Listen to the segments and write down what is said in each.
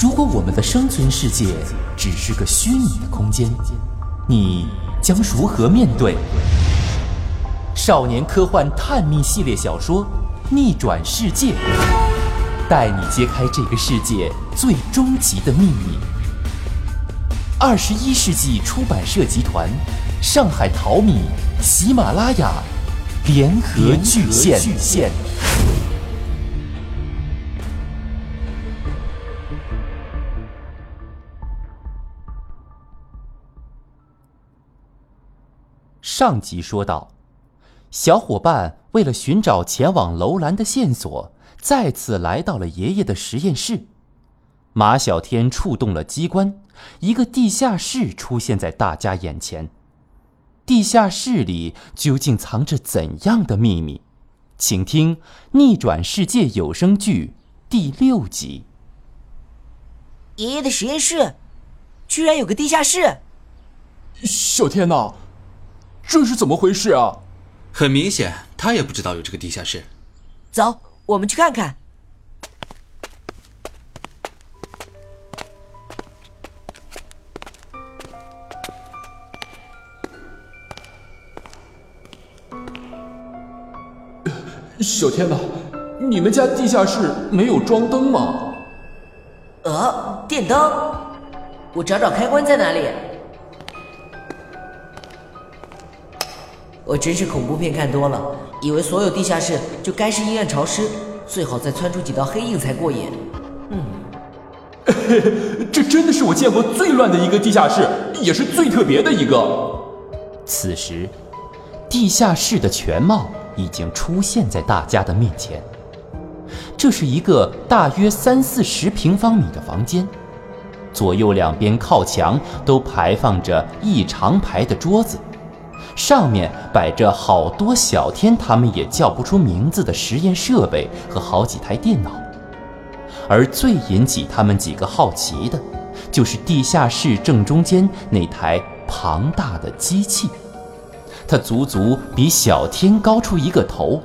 如果我们的生存世界只是个虚拟的空间，你将如何面对？少年科幻探秘系列小说《逆转世界》，带你揭开这个世界最终极的秘密。二十一世纪出版社集团、上海淘米、喜马拉雅联合巨献。上集说到，小伙伴为了寻找前往楼兰的线索，再次来到了爷爷的实验室。马小天触动了机关，一个地下室出现在大家眼前。地下室里究竟藏着怎样的秘密？请听《逆转世界》有声剧第六集。爷爷的实验室，居然有个地下室！小天呐！这是怎么回事啊？很明显，他也不知道有这个地下室。走，我们去看看。小天呐，你们家地下室没有装灯吗？呃，电灯，我找找开关在哪里。我真是恐怖片看多了，以为所有地下室就该是阴暗潮湿，最好再窜出几道黑影才过瘾。嗯，这真的是我见过最乱的一个地下室，也是最特别的一个。此时，地下室的全貌已经出现在大家的面前。这是一个大约三四十平方米的房间，左右两边靠墙都排放着一长排的桌子。上面摆着好多小天他们也叫不出名字的实验设备和好几台电脑，而最引起他们几个好奇的，就是地下室正中间那台庞大的机器，它足足比小天高出一个头，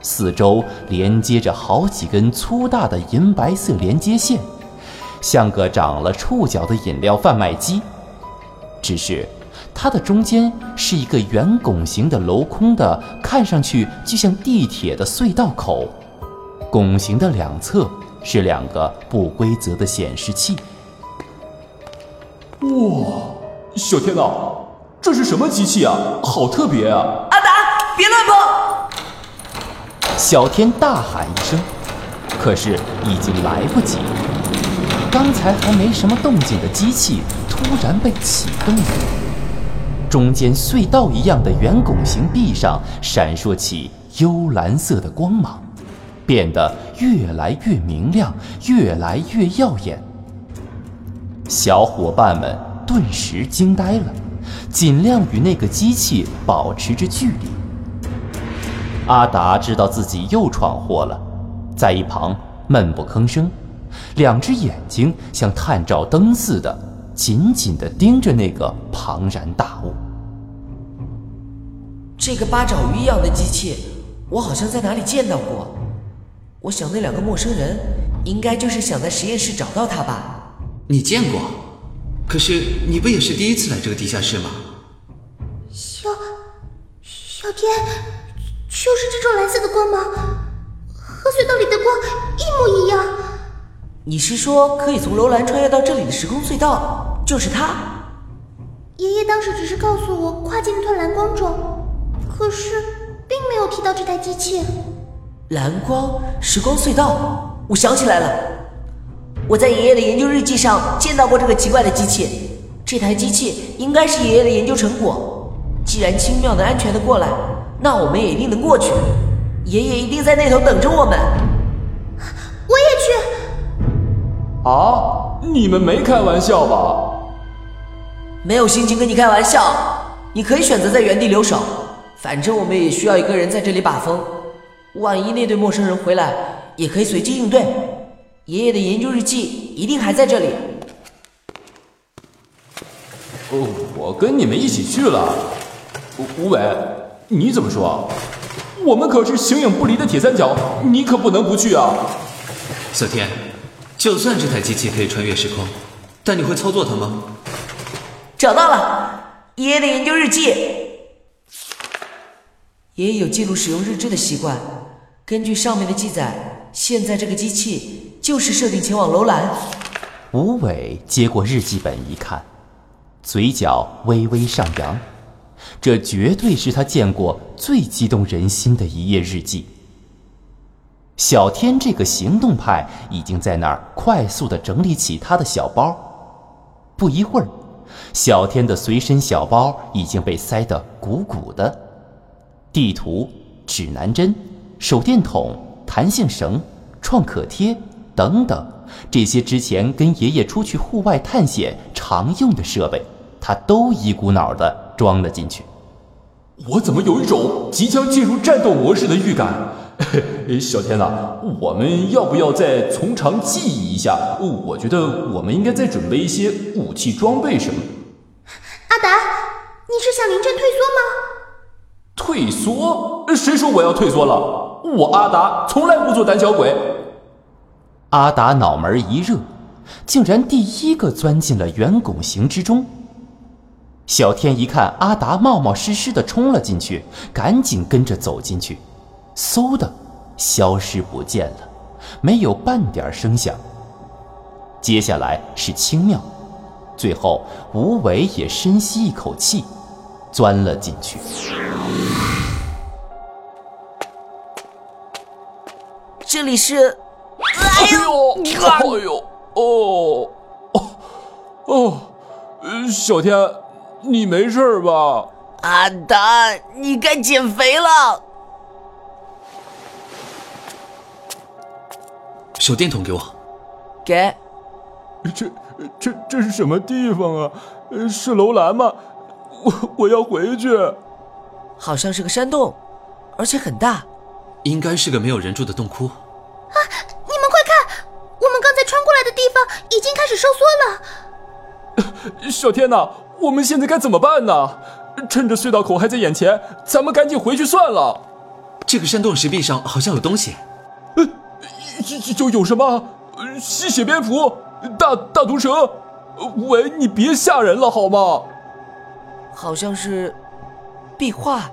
四周连接着好几根粗大的银白色连接线，像个长了触角的饮料贩卖机，只是。它的中间是一个圆拱形的镂空的，看上去就像地铁的隧道口。拱形的两侧是两个不规则的显示器。哇，小天呐，这是什么机器啊？好特别啊！阿达，别乱碰！小天大喊一声，可是已经来不及。刚才还没什么动静的机器突然被启动了。中间隧道一样的圆拱形壁上闪烁起幽蓝色的光芒，变得越来越明亮，越来越耀眼。小伙伴们顿时惊呆了，尽量与那个机器保持着距离。阿达知道自己又闯祸了，在一旁闷不吭声，两只眼睛像探照灯似的。紧紧地盯着那个庞然大物。这个八爪鱼一样的机器，我好像在哪里见到过。我想那两个陌生人，应该就是想在实验室找到它吧。你见过？可是你不也是第一次来这个地下室吗？小小天，就是这种蓝色的光芒，和隧道里的光一模一样。你是说可以从楼兰穿越到这里的时空隧道？就是它，爷爷当时只是告诉我跨进那团蓝光中，可是并没有提到这台机器。蓝光时光隧道，我想起来了，我在爷爷的研究日记上见到过这个奇怪的机器。这台机器应该是爷爷的研究成果。既然轻妙的、安全的过来，那我们也一定能过去。爷爷一定在那头等着我们。我也去。啊，你们没开玩笑吧？没有心情跟你开玩笑，你可以选择在原地留守，反正我们也需要一个人在这里把风。万一那对陌生人回来，也可以随机应对。爷爷的研究日记一定还在这里。哦，我跟你们一起去了。吴伟，你怎么说？我们可是形影不离的铁三角，你可不能不去啊！小天，就算这台机器可以穿越时空，但你会操作它吗？找到了，爷爷的研究日记。爷爷有记录使用日志的习惯。根据上面的记载，现在这个机器就是设定前往楼兰。吴伟接过日记本一看，嘴角微微上扬，这绝对是他见过最激动人心的一页日记。小天这个行动派已经在那儿快速的整理起他的小包。不一会儿，小天的随身小包已经被塞得鼓鼓的，地图、指南针、手电筒、弹性绳、创可贴等等，这些之前跟爷爷出去户外探险常用的设备，他都一股脑的装了进去。我怎么有一种即将进入战斗模式的预感？小天呐，我们要不要再从长计议一下？我觉得我们应该再准备一些武器装备什么。阿达，你是想临阵退缩吗？退缩？谁说我要退缩了？我阿达从来不做胆小鬼。阿达脑门一热，竟然第一个钻进了圆拱形之中。小天一看阿达冒冒失失的冲了进去，赶紧跟着走进去。嗖的，消失不见了，没有半点声响。接下来是清妙，最后吴伟也深吸一口气，钻了进去。这里是，哎呦，哎呦，哦，哦，哦，小天，你没事吧？阿达，你该减肥了。手电筒给我，给。这这这是什么地方啊？是楼兰吗？我我要回去。好像是个山洞，而且很大。应该是个没有人住的洞窟。啊！你们快看，我们刚才穿过来的地方已经开始收缩了。小天呐，我们现在该怎么办呢？趁着隧道口还在眼前，咱们赶紧回去算了。这个山洞石壁上好像有东西。呃有有什么？吸血蝙蝠、大大毒蛇？喂，你别吓人了好吗？好像是壁画，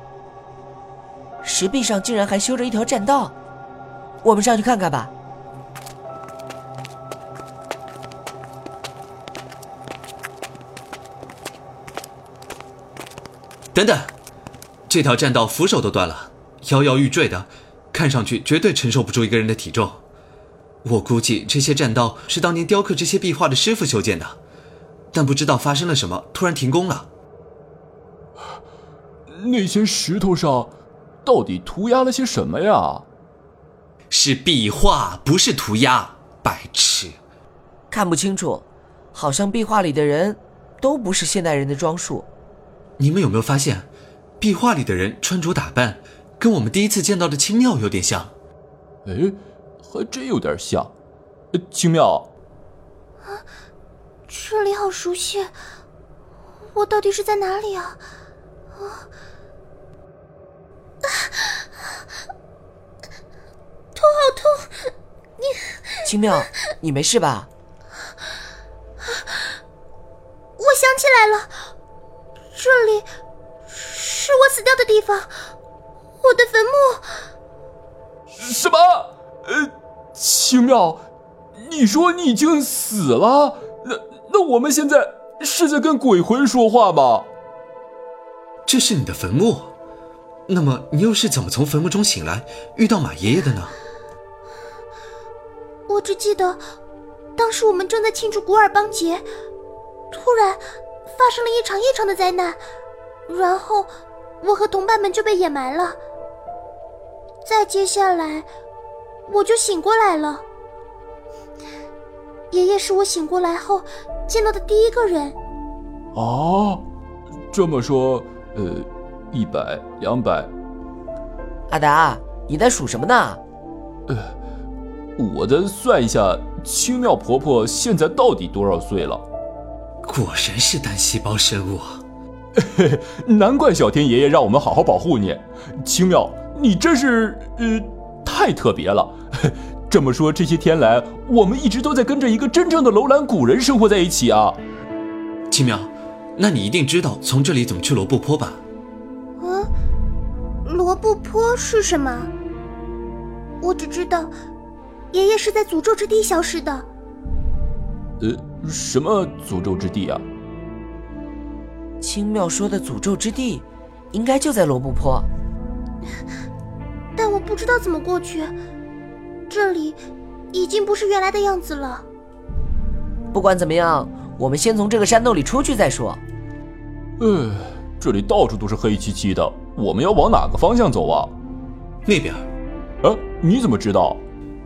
石壁上竟然还修着一条栈道，我们上去看看吧。等等，这条栈道扶手都断了，摇摇欲坠的，看上去绝对承受不住一个人的体重。我估计这些栈道是当年雕刻这些壁画的师傅修建的，但不知道发生了什么，突然停工了。那些石头上到底涂鸦了些什么呀？是壁画，不是涂鸦，白痴！看不清楚，好像壁画里的人都不是现代人的装束。你们有没有发现，壁画里的人穿着打扮跟我们第一次见到的青妙有点像？哎。还真有点像，青妙。啊，这里好熟悉，我到底是在哪里啊？啊，头好痛！你，青妙，你没事吧？我想起来了，这里是我死掉的地方，我的坟墓。什么？呃。青妙，你说你已经死了，那那我们现在是在跟鬼魂说话吗？这是你的坟墓，那么你又是怎么从坟墓中醒来，遇到马爷爷的呢？我只记得，当时我们正在庆祝古尔邦节，突然发生了一场异常的灾难，然后我和同伴们就被掩埋了。再接下来。我就醒过来了。爷爷是我醒过来后见到的第一个人。哦，这么说，呃，一百、两百。阿达，你在数什么呢？呃，我在算一下青妙婆婆现在到底多少岁了。果然是单细胞生物。难怪小天爷爷让我们好好保护你。青妙，你真是呃。太特别了，这么说，这些天来，我们一直都在跟着一个真正的楼兰古人生活在一起啊！青妙，那你一定知道从这里怎么去罗布泊吧？嗯，罗布泊是什么？我只知道，爷爷是在诅咒之地消失的。呃，什么诅咒之地啊？青妙说的诅咒之地，应该就在罗布泊。但我不知道怎么过去，这里已经不是原来的样子了。不管怎么样，我们先从这个山洞里出去再说。呃，这里到处都是黑漆漆的，我们要往哪个方向走啊？那边。啊，你怎么知道？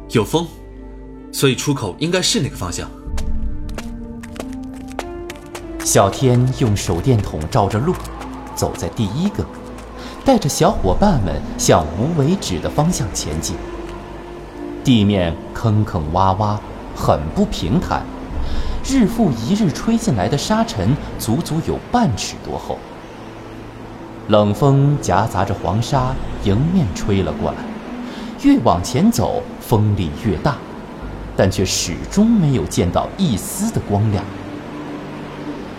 有风，所以出口应该是那个方向。小天用手电筒照着路，走在第一个，带着小伙伴们向无为止的方向前进。地面坑坑洼洼，很不平坦，日复一日吹进来的沙尘足足有半尺多厚。冷风夹杂着黄沙迎面吹了过来，越往前走风力越大，但却始终没有见到一丝的光亮。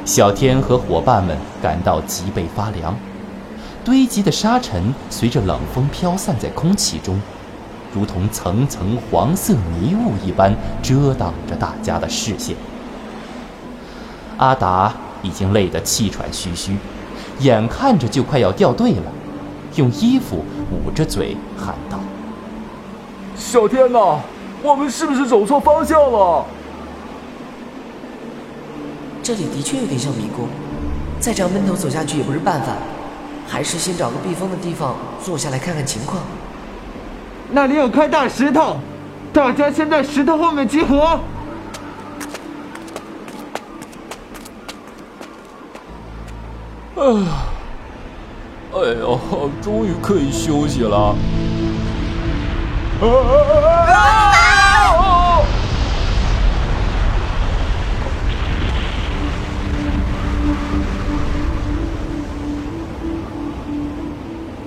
小天和伙伴们感到脊背发凉，堆积的沙尘随着冷风飘散在空气中，如同层层黄色迷雾一般遮挡着大家的视线。阿达已经累得气喘吁吁，眼看着就快要掉队了，用衣服捂着嘴喊道：“小天呐，我们是不是走错方向了？”这里的确有点像迷宫，再这样闷头走下去也不是办法，还是先找个避风的地方坐下来看看情况。那里有块大石头，大家先在石头后面集合。哎呦，终于可以休息了。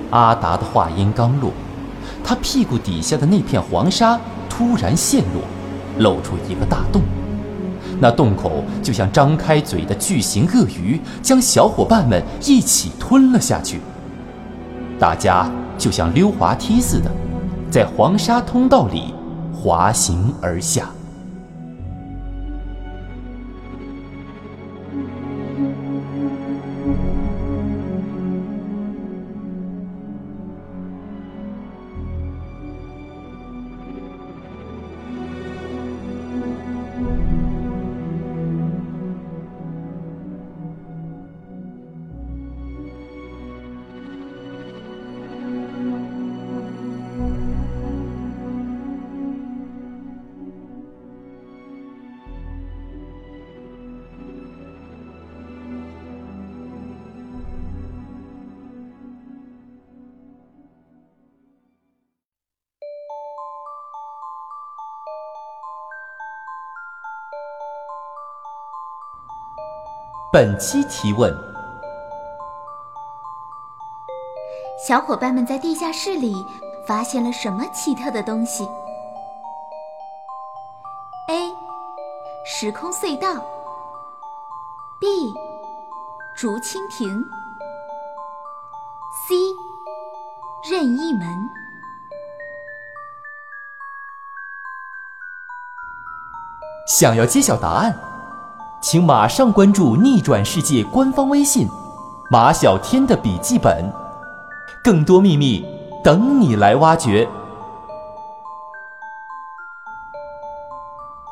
阿达的话音刚落，他屁股底下的那片黄沙突然陷落，露出一个大洞。那洞口就像张开嘴的巨型鳄鱼，将小伙伴们一起吞了下去。大家就像溜滑梯似的，在黄沙通道里滑行而下。本期提问：小伙伴们在地下室里发现了什么奇特的东西？A. 时空隧道 B. 竹蜻蜓 C. 任意门。想要揭晓答案？请马上关注“逆转世界”官方微信“马小天的笔记本”，更多秘密等你来挖掘。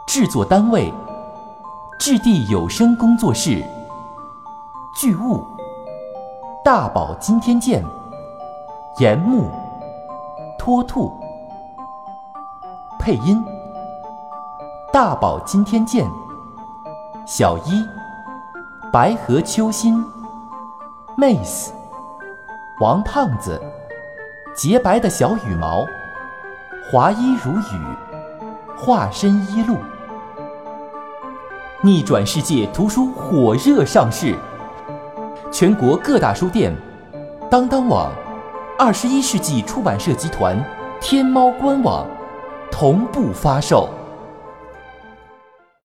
制作单位：质地有声工作室。剧务：大宝今天见。岩木、托兔。配音：大宝今天见。小一，白河秋心，妹子，王胖子，洁白的小羽毛，华衣如雨，化身一路。逆转世界图书火热上市，全国各大书店、当当网、二十一世纪出版社集团、天猫官网、同步发售。